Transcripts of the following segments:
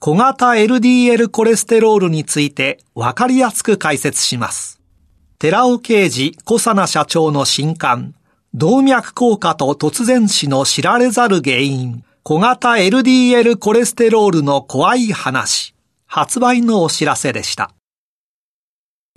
小型 LDL コレステロールについてわかりやすく解説します。寺尾啓二小佐奈社長の新刊、動脈硬化と突然死の知られざる原因、小型 LDL コレステロールの怖い話、発売のお知らせでした。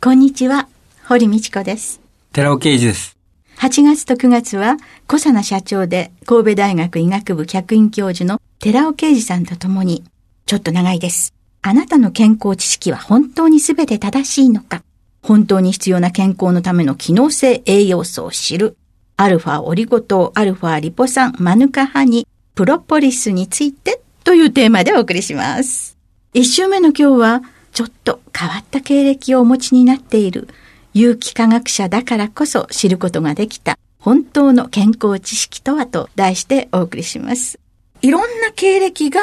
こんにちは、堀道子です。寺尾啓二です。8月と9月は、小佐奈社長で神戸大学医学部客員教授の寺尾啓二さんと共に、ちょっと長いです。あなたの健康知識は本当に全て正しいのか？本当に必要な健康のための機能性栄養素を知る。アルファオリゴ糖、アルファリポ酸、マヌカハニ、プロポリスについてというテーマでお送りします。一週目の今日は、ちょっと変わった経歴をお持ちになっている有機科学者だからこそ知ることができた本当の健康知識とはと題してお送りします。いろんな経歴が、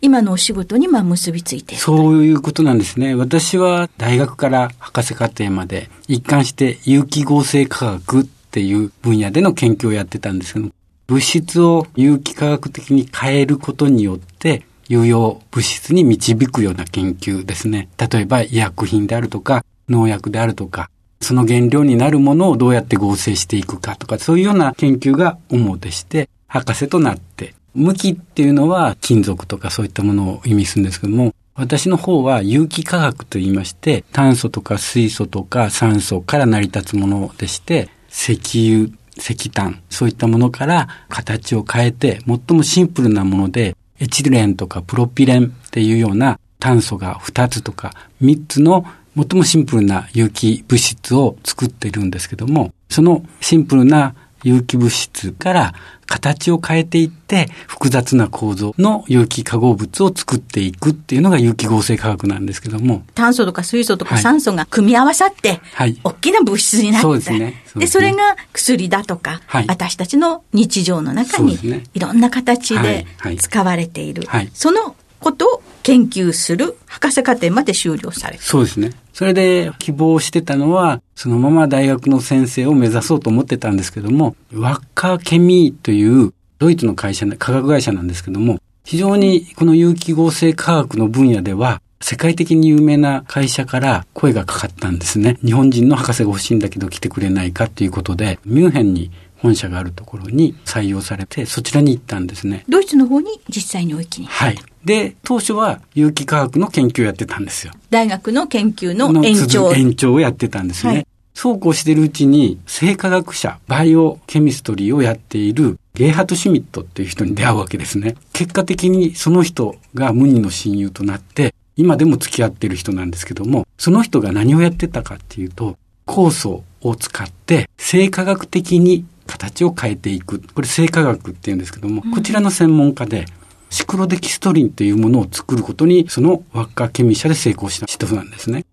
今のお仕事にまあ結びついている、そういうことなんですね。私は大学から博士課程まで一貫して有機合成化学っていう分野での研究をやってたんですけど、物質を有機化学的に変えることによって、有用物質に導くような研究ですね。例えば医薬品であるとか、農薬であるとか、その原料になるものをどうやって合成していくかとか、そういうような研究が主でして、博士となって、無機っていうのは金属とかそういったものを意味するんですけども、私の方は有機化学と言いまして、炭素とか水素とか酸素から成り立つものでして、石油、石炭、そういったものから形を変えて、最もシンプルなもので、エチレンとかプロピレンっていうような炭素が2つとか3つの最もシンプルな有機物質を作っているんですけども、そのシンプルな有機物質から形を変えていって複雑な構造の有機化合物を作っていくっていうのが有機合成化学なんですけども。炭素とか水素とか酸素が組み合わさって、はい、大きな物質になって、そうですね。そで、それが薬だとか、はい、私たちの日常の中にいろんな形で使われている。はい、そのことを研究する博士課程まで修了されそうですね。それで希望してたのは、そのまま大学の先生を目指そうと思ってたんですけども、ワッカーケミーというドイツの会社、科学会社なんですけども、非常にこの有機合成科学の分野では、世界的に有名な会社から声がかかったんですね。日本人の博士が欲しいんだけど来てくれないかということで、ミュンヘンに本社があるところに採用されて、そちらに行ったんですね。ドイツの方に実際にお行きに。はい。で、当初は有機化学の研究をやってたんですよ。大学の研究の延長。延長をやってたんですね。はい、そうこうしてるうちに、生化学者、バイオケミストリーをやっているゲイハト・シュミットっていう人に出会うわけですね。結果的にその人が無二の親友となって、今でも付き合ってる人なんですけども、その人が何をやってたかっていうと、酵素を使って生化学的に形を変えていく。これ生化学って言うんですけども、こちらの専門家で、シクロデキストリンというものを作ることに、その輪っかケミ社で成功した人なんですね。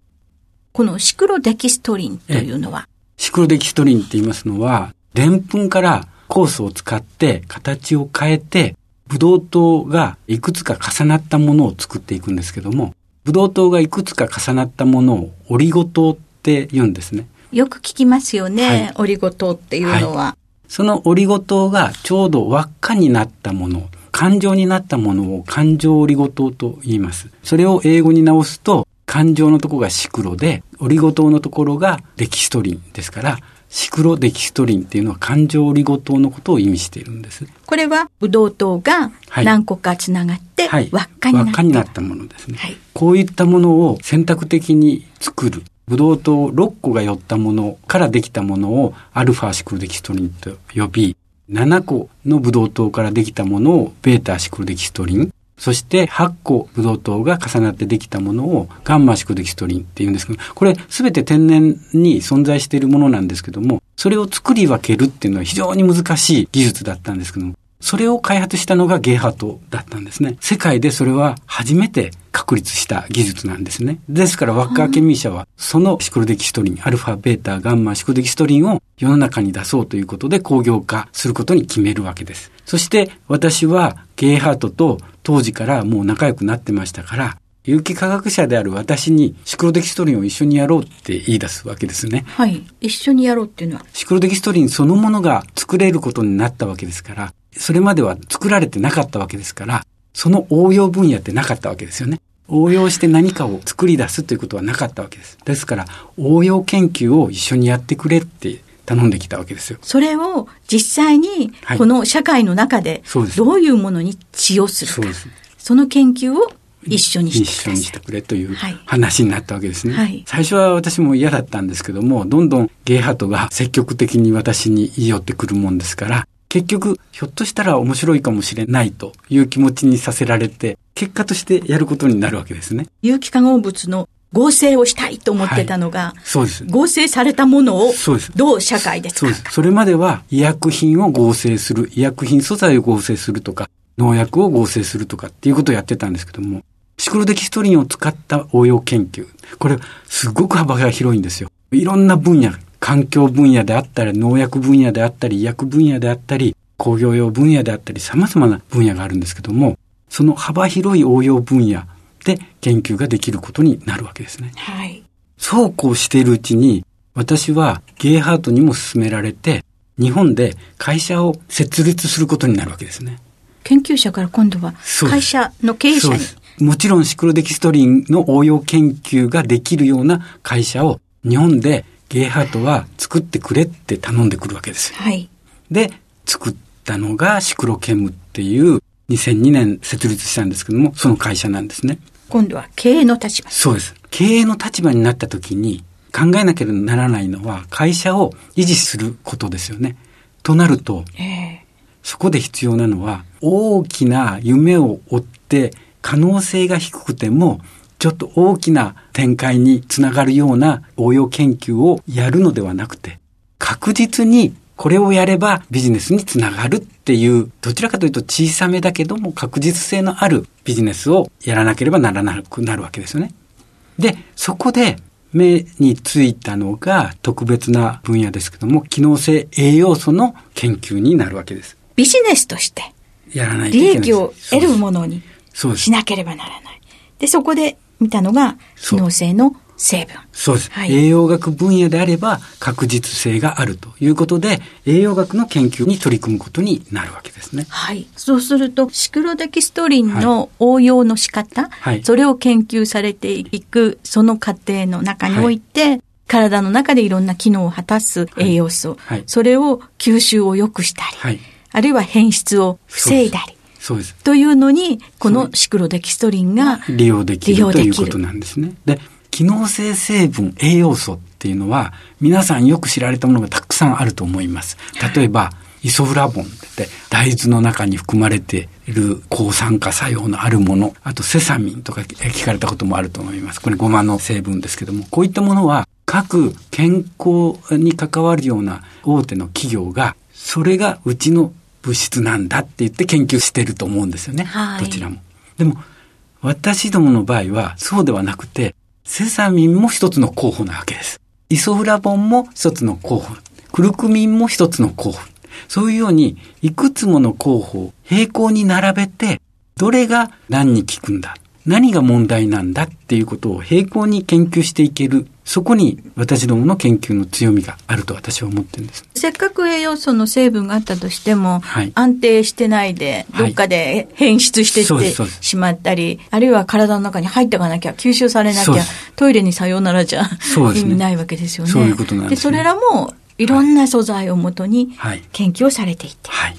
このシクロデキストリンというのは？シクロデキストリンって言いますのは、でんぷんから酵素を使って形を変えて、ブドウ糖がいくつか重なったものを作っていくんですけども、ブドウ糖がいくつか重なったものをオリゴ糖って言うんですね。よく聞きますよね、はい、オリゴ糖っていうのは。はいそのオリゴ糖がちょうど輪っかになったもの、感情になったものを感情オリゴ糖と言います。それを英語に直すと、感情のところがシクロで、オリゴ糖のところがデキストリンですから、シクロデキストリンっていうのは感情オリゴ糖のことを意味しているんです。これはブドウ糖がはい何個かつながってはい。輪っかになって、輪っかになったものですね。はいこういったものを選択的に作る。ブドウ糖6個が寄ったものからできたものをアルファシクロデキストリンと呼び、7個のブドウ糖からできたものをベータシクロデキストリン、そして8個ブドウ糖が重なってできたものをガンマシクロデキストリンっていうんですけど、これ全て天然に存在しているものなんですけども、それを作り分けるっていうのは非常に難しい技術だったんですけども、それを開発したのがゲーハートだったんですね。世界でそれは初めて確立した技術なんですね。ですからワッカーケミー社はそのシクロデキストリン、アルファ、ベータ、ガンマ、シクロデキストリンを世の中に出そうということで工業化することに決めるわけです。そして私はゲーハートと当時からもう仲良くなってましたから、有機化学者である私にシクロデキストリンを一緒にやろうって言い出すわけですね。はい。一緒にやろうっていうのは？シクロデキストリンそのものが作れることになったわけですから、それまでは作られてなかったわけですから、その応用分野ってなかったわけですよね。応用して何かを作り出すということはなかったわけです。ですから、応用研究を一緒にやってくれって頼んできたわけですよ。それを実際にはいこの社会の中でどういうものに使用するか。そうです。その研究を一緒に一してください緒にして。くれというはい話になったわけですね。はい最初は私も嫌だったんですけども、どんどんゲイハトが積極的に私に言い寄ってくるもんですから、結局、ひょっとしたら面白いかもしれないという気持ちにさせられて、結果としてやることになるわけですね。有機化合物の合成をしたいと思ってたのが、そうです。合成されたものをどう社会で使そうです。それまでは医薬品を合成する、医薬品素材を合成するとか、農薬を合成するとかっていうことをやってたんですけども、シクロデキストリンを使った応用研究。これ、すごく幅が広いんですよ。いろんな分野、環境分野であったり、農薬分野であったり、医薬分野であったり、工業用分野であったり、様々な分野があるんですけども、その幅広い応用分野で研究ができることになるわけですね。はい。そうこうしているうちに、私はゲイハートにも勧められて、日本で会社を設立することになるわけですね。研究者から今度は会社の経営者に。もちろんシクロデキストリンの応用研究ができるような会社を日本でゲイハートは作ってくれって頼んでくるわけですよ。はい。で、作ったのがシクロケムっていう2002年設立したんですけども、その会社なんですね。今度は経営の立場。そうです。経営の立場になった時に考えなければならないのは会社を維持することですよね。となると、ええそこで必要なのは大きな夢を追って可能性が低くてもちょっと大きな展開につながるような応用研究をやるのではなくて確実にこれをやればビジネスにつながるっていうどちらかというと小さめだけども確実性のあるビジネスをやらなければならなくなるわけですよね。で、そこで目についたのが特別な分野ですけども機能性栄養素の研究になるわけです。ビジネスとしてやらないとい利けない益を得るものにし。なければならない。で、そこで見たのが機能性の成分。そうです、はい。栄養学分野であれば確実性があるということで、栄養学の研究に取り組むことになるわけですね。はい。そうすると、シクロデキストリンの応用の仕方、はい。それを研究されていく、その過程の中において、体の中でいろんな機能を果たす栄養素、はい。それを吸収を良くしたり、はい。あるいは変質を防いだり、そうです。というのに、このシクロデキストリンが利用できるということなんですね。で、機能性成分、栄養素っていうのは、皆さんよく知られたものがたくさんあると思います。例えば、イソフラボンって大豆の中に含まれている抗酸化作用のあるもの、あとセサミンとか聞かれたこともあると思います。これゴマの成分ですけども、こういったものは各健康に関わるような大手の企業が、それがうちの物質なんだって言って研究してると思うんですよね。はいどちらも。でも、私どもの場合はそうではなくて、セサミンも一つの候補なわけです。イソフラボンも一つの候補。クルクミンも一つの候補。そういうように、いくつもの候補を並行に並べて、どれが何に効くんだ何が問題なんだっていうことを並行に研究していける。そこに私どもの研究の強みがあると私は思ってるんです。せっかく栄養素の成分があったとしても、はい。安定してないで、はい。どっかで変質してってしまったり、あるいは体の中に入っていかなきゃ、吸収されなきゃトイレにさようならじゃね。意味ないわけですよね。そういうことなんですね。それらもいろんな素材をもとにはい。研究をされていて。はい。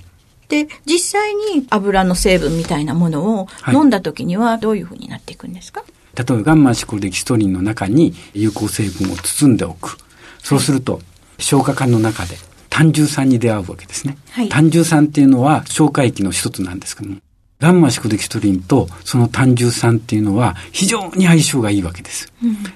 で、実際に油の成分みたいなものをはい。飲んだ時にはどういうふうになっていくんですか、例えばガンマシコデキストリンの中に有効成分を包んでおく。そうすると、消化管の中で単重酸に出会うわけですね。はい酸っていうのは消化液の一つなんですけども、ガンマシコデキストリンとその単重酸っていうのは非常に相性がいいわけです。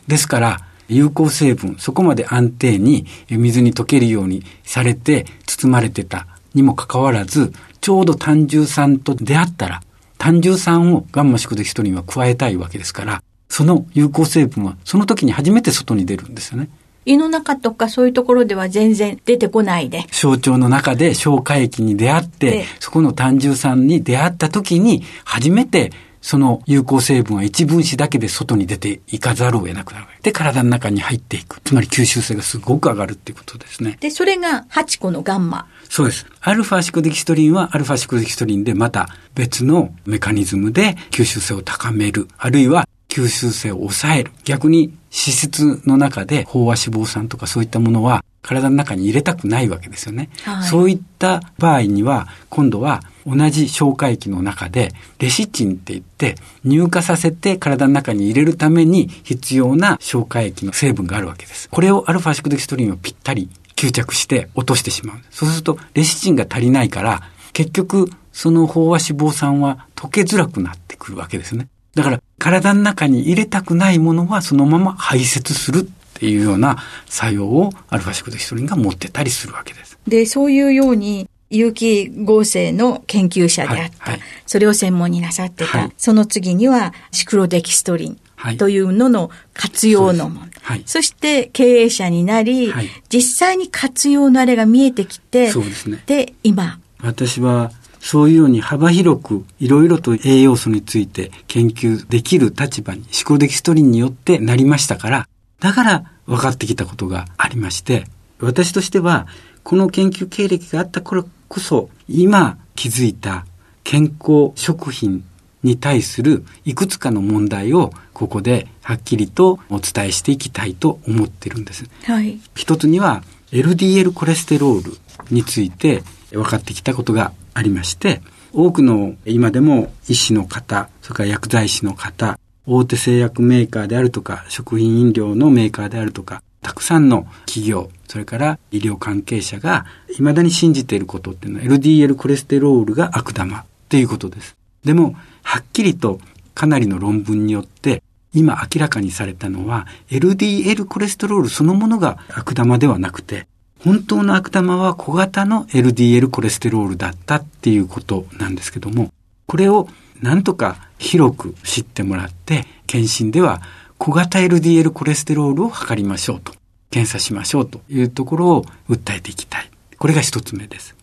ですから、有効成分、そこまで安定に水に溶けるようにされて包まれてたにもかかわらず、ちょうど単重酸と出会ったら、単重酸をガンマシコデキストリンは加えたいわけですから、その有効成分はその時に初めて外に出るんですよね。胃の中とかそういうところでは全然出てこないで。小腸の中で消化液に出会ってで、そこの単重酸に出会った時に、初めてその有効成分は一分子だけで外に出ていかざるを得なくなる。で、体の中に入っていく。つまり吸収性がすごく上がるっていうことですね。で、それが8個のガンマ。そうです。アルファシコデキストリンはアルファシコデキストリンでまた別のメカニズムで吸収性を高める。あるいは吸収性を抑える。逆に脂質の中で飽和脂肪酸とかそういったものは体の中に入れたくないわけですよね。はいそういった場合には今度は同じ消化液の中でレシチンって言って乳化させて体の中に入れるために必要な消化液の成分があるわけです。これをアルファシコデキストリンはぴったり吸着して落としてしまう。そうするとレシチンが足りないから結局その飽和脂肪酸は溶けづらくなってくるわけですね。だから体の中に入れたくないものはそのまま排泄するっていうような作用をアルファシコデキストリンが持ってたりするわけです。で、そういうように、有機合成の研究者であった、はいはい。それを専門になさってた、はい。その次にはシクロデキストリンはい。というのの活用の問題。そして経営者になり、はい。実際に活用のあれが見えてきて、そうですね。で、今、私はそういうように幅広くいろいろと栄養素について研究できる立場にシコデキストリンによってなりましたから、だから分かってきたことがありまして、私としてはこの研究経歴があった頃こそ今気づいた健康食品に対するいくつかの問題をここではっきりとお伝えしていきたいと思ってるんです。はい。一つには LDL コレステロールについて分かってきたことがありまして、多くの今でも医師の方、それから薬剤師の方、大手製薬メーカーであるとか、食品飲料のメーカーであるとか、たくさんの企業、それから医療関係者が未だに信じていることっていうのは LDL コレステロールが悪玉っていうことです。でも、はっきりとかなりの論文によって今明らかにされたのは LDL コレステロールそのものが悪玉ではなくて本当の悪玉は小型の LDL コレステロールだったっていうことなんですけどもこれをなんとか広く知ってもらって検診では小型 LDL コレステロールを測りましょうと検査しましょうというところを訴えていきたいこれが一つ目です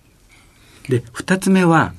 で二つ目は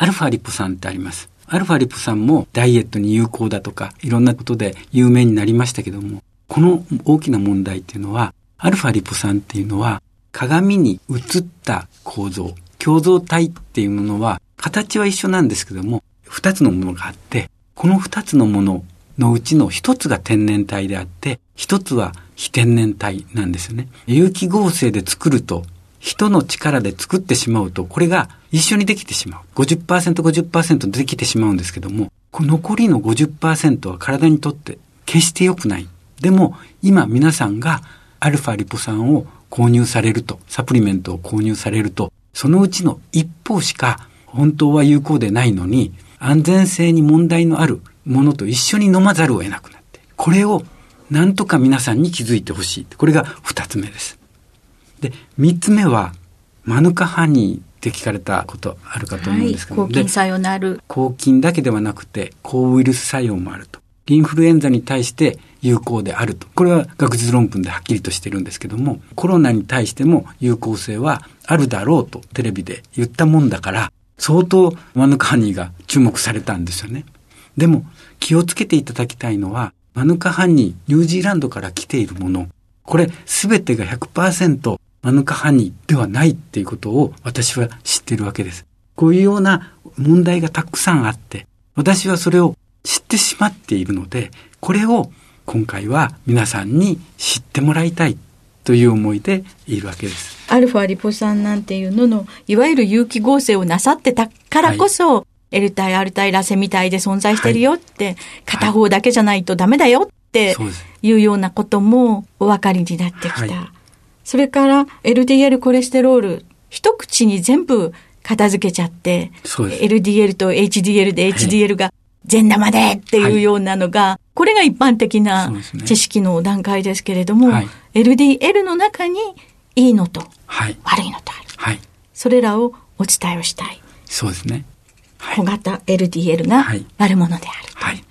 アルファリポ酸ってあります。アルファリポ酸もダイエットに有効だとか、いろんなことで有名になりましたけども、この大きな問題っていうのは、アルファリポ酸っていうのは、鏡に映った構造、共造体っていうものは、形は一緒なんですけども、二つのものがあって、この二つのもののうちの一つが天然体であって、一つは非天然体なんですよね。有機合成で作ると、人の力で作ってしまうと、これが一緒にできてしまう。50%、50%できてしまうんですけども、残りの50%は体にとって決して良くない。でも、今皆さんがアルファリポ酸を購入されると、サプリメントを購入されると、そのうちの一方しか本当は有効でないのに、安全性に問題のあるものと一緒に飲まざるを得なくなって、これをなんとか皆さんに気づいてほしい。これが二つ目です。で、三つ目は、マヌカハニーって聞かれたことあるかと思うんですけど、はい、抗菌作用のある。抗菌だけではなくて、抗ウイルス作用もあると。インフルエンザに対して有効であると。これは学術論文ではっきりとしてるんですけども、コロナに対しても有効性はあるだろうとテレビで言ったもんだから、相当マヌカハニーが注目されたんですよね。でも気をつけていただきたいのは、マヌカハニー、ニュージーランドから来ているもの、これ全てが100%マヌカハニーではないっていうことを私は知っているわけです。こういうような問題がたくさんあって、私はそれを知ってしまっているので、これを今回は皆さんに知ってもらいたいという思いでいるわけです。アルファリポ酸なんていうのの、いわゆる有機合成をなさってたからこそ、はい、L 体、R 体、ラセミ体で存在してるよって、はい、片方だけじゃないとダメだよってい。うようなこともお分かりになってきた。はい、それから LDL コレステロール、一口に全部片付けちゃって、LDL と HDL で HDL が善玉でっていうようなのが、これが一般的な知識の段階ですけれども、LDL の中にいいのと悪いのとある。はい、それらをお伝えをしたい。そうですね。はい、小型 LDL が悪者である。はい。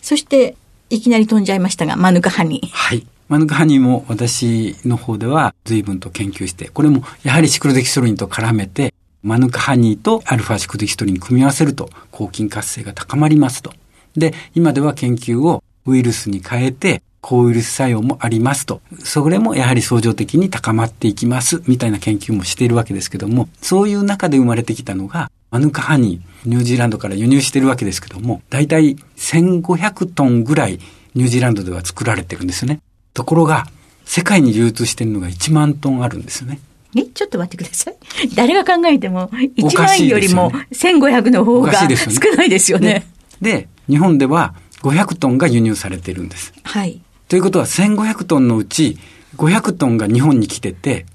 そして、いきなり飛んじゃいましたが、マヌカハニー。はい。マヌカハニーも私の方では随分と研究して、これもやはりシクロデキストリンと絡めて、マヌカハニーとアルファシクロデキストリン組み合わせると抗菌活性が高まりますと。で、今では研究をウイルスに変えて抗ウイルス作用もありますと。それもやはり相乗的に高まっていきます、みたいな研究もしているわけですけども、そういう中で生まれてきたのが、マヌカハニー、ニュージーランドから輸入してるわけですけども、だいたい1500トンぐらいニュージーランドでは作られてるんですよね。ところが、世界に流通してるのが1万トンあるんですよね。え、ちょっと待ってください。誰が考えても、1万よりも1500の方が少ないですよね。で、日本では500トンが輸入されてるんです。はい。ということは1500トンのうち500トンが日本に来てて、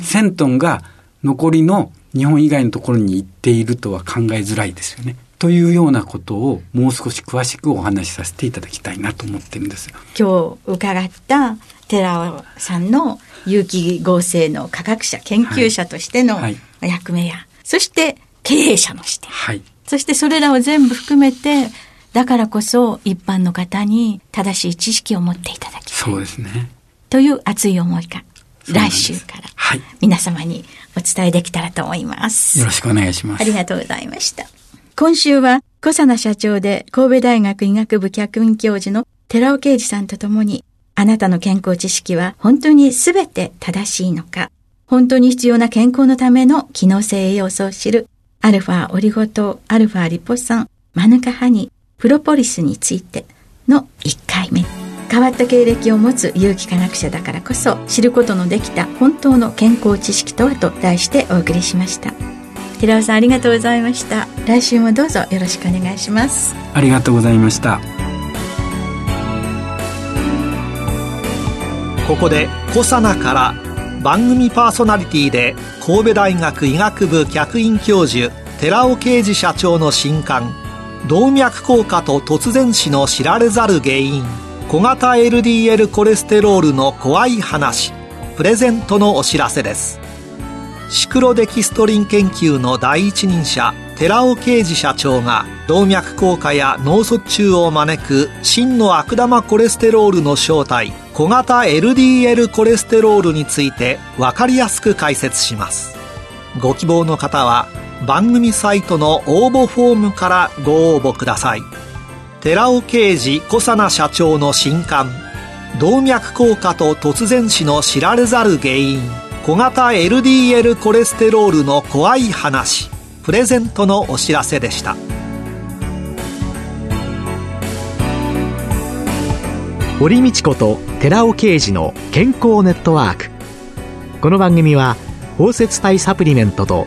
1000トンが残りの日本以外のところに行っているとは考えづらいですよね。というようなことをもう少し詳しくお話しさせていただきたいなと思ってるんです今日伺った寺尾さんの有機合成の科学者、研究者としての役目や、はいはい、そして経営者の視点、はい、そしてそれらを全部含めてだからこそ一般の方に正しい知識を持っていただきたい。そうですね。という熱い思いが来週から皆様にお伝えできたらと思います。よろしくお願いします。ありがとうございました。今週は小佐奈社長で神戸大学医学部客員教授の寺尾啓二さんと共にあなたの健康知識は本当に全て正しいのか本当に必要な健康のための機能性栄養素を知るアルファオリゴ糖、アルファリポ酸、マヌカハニー、プロポリスについての1回目。変わった経歴を持つ有機科学者だからこそ知ることのできた本当の健康知識とはと題してお送りしました。寺尾さんありがとうございました。来週もどうぞよろしくお願いします。ありがとうございました。ここでコサナから番組パーソナリティで神戸大学医学部客員教授寺尾啓二社長の新刊動脈硬化と突然死の知られざる原因。小型 LDL コレステロールの怖い話。プレゼントのお知らせです。シクロデキストリン研究の第一人者寺尾啓二社長が動脈硬化や脳卒中を招く真の悪玉コレステロールの正体小型 LDL コレステロールについて分かりやすく解説します。ご希望の方は番組サイトの応募フォームからご応募ください。寺尾啓二小佐奈社長の新刊。動脈硬化と突然死の知られざる原因。小型 LDL コレステロールの怖い話。プレゼントのお知らせでした。堀道子と寺尾啓二の健康ネットワーク。この番組は包摂体サプリメントと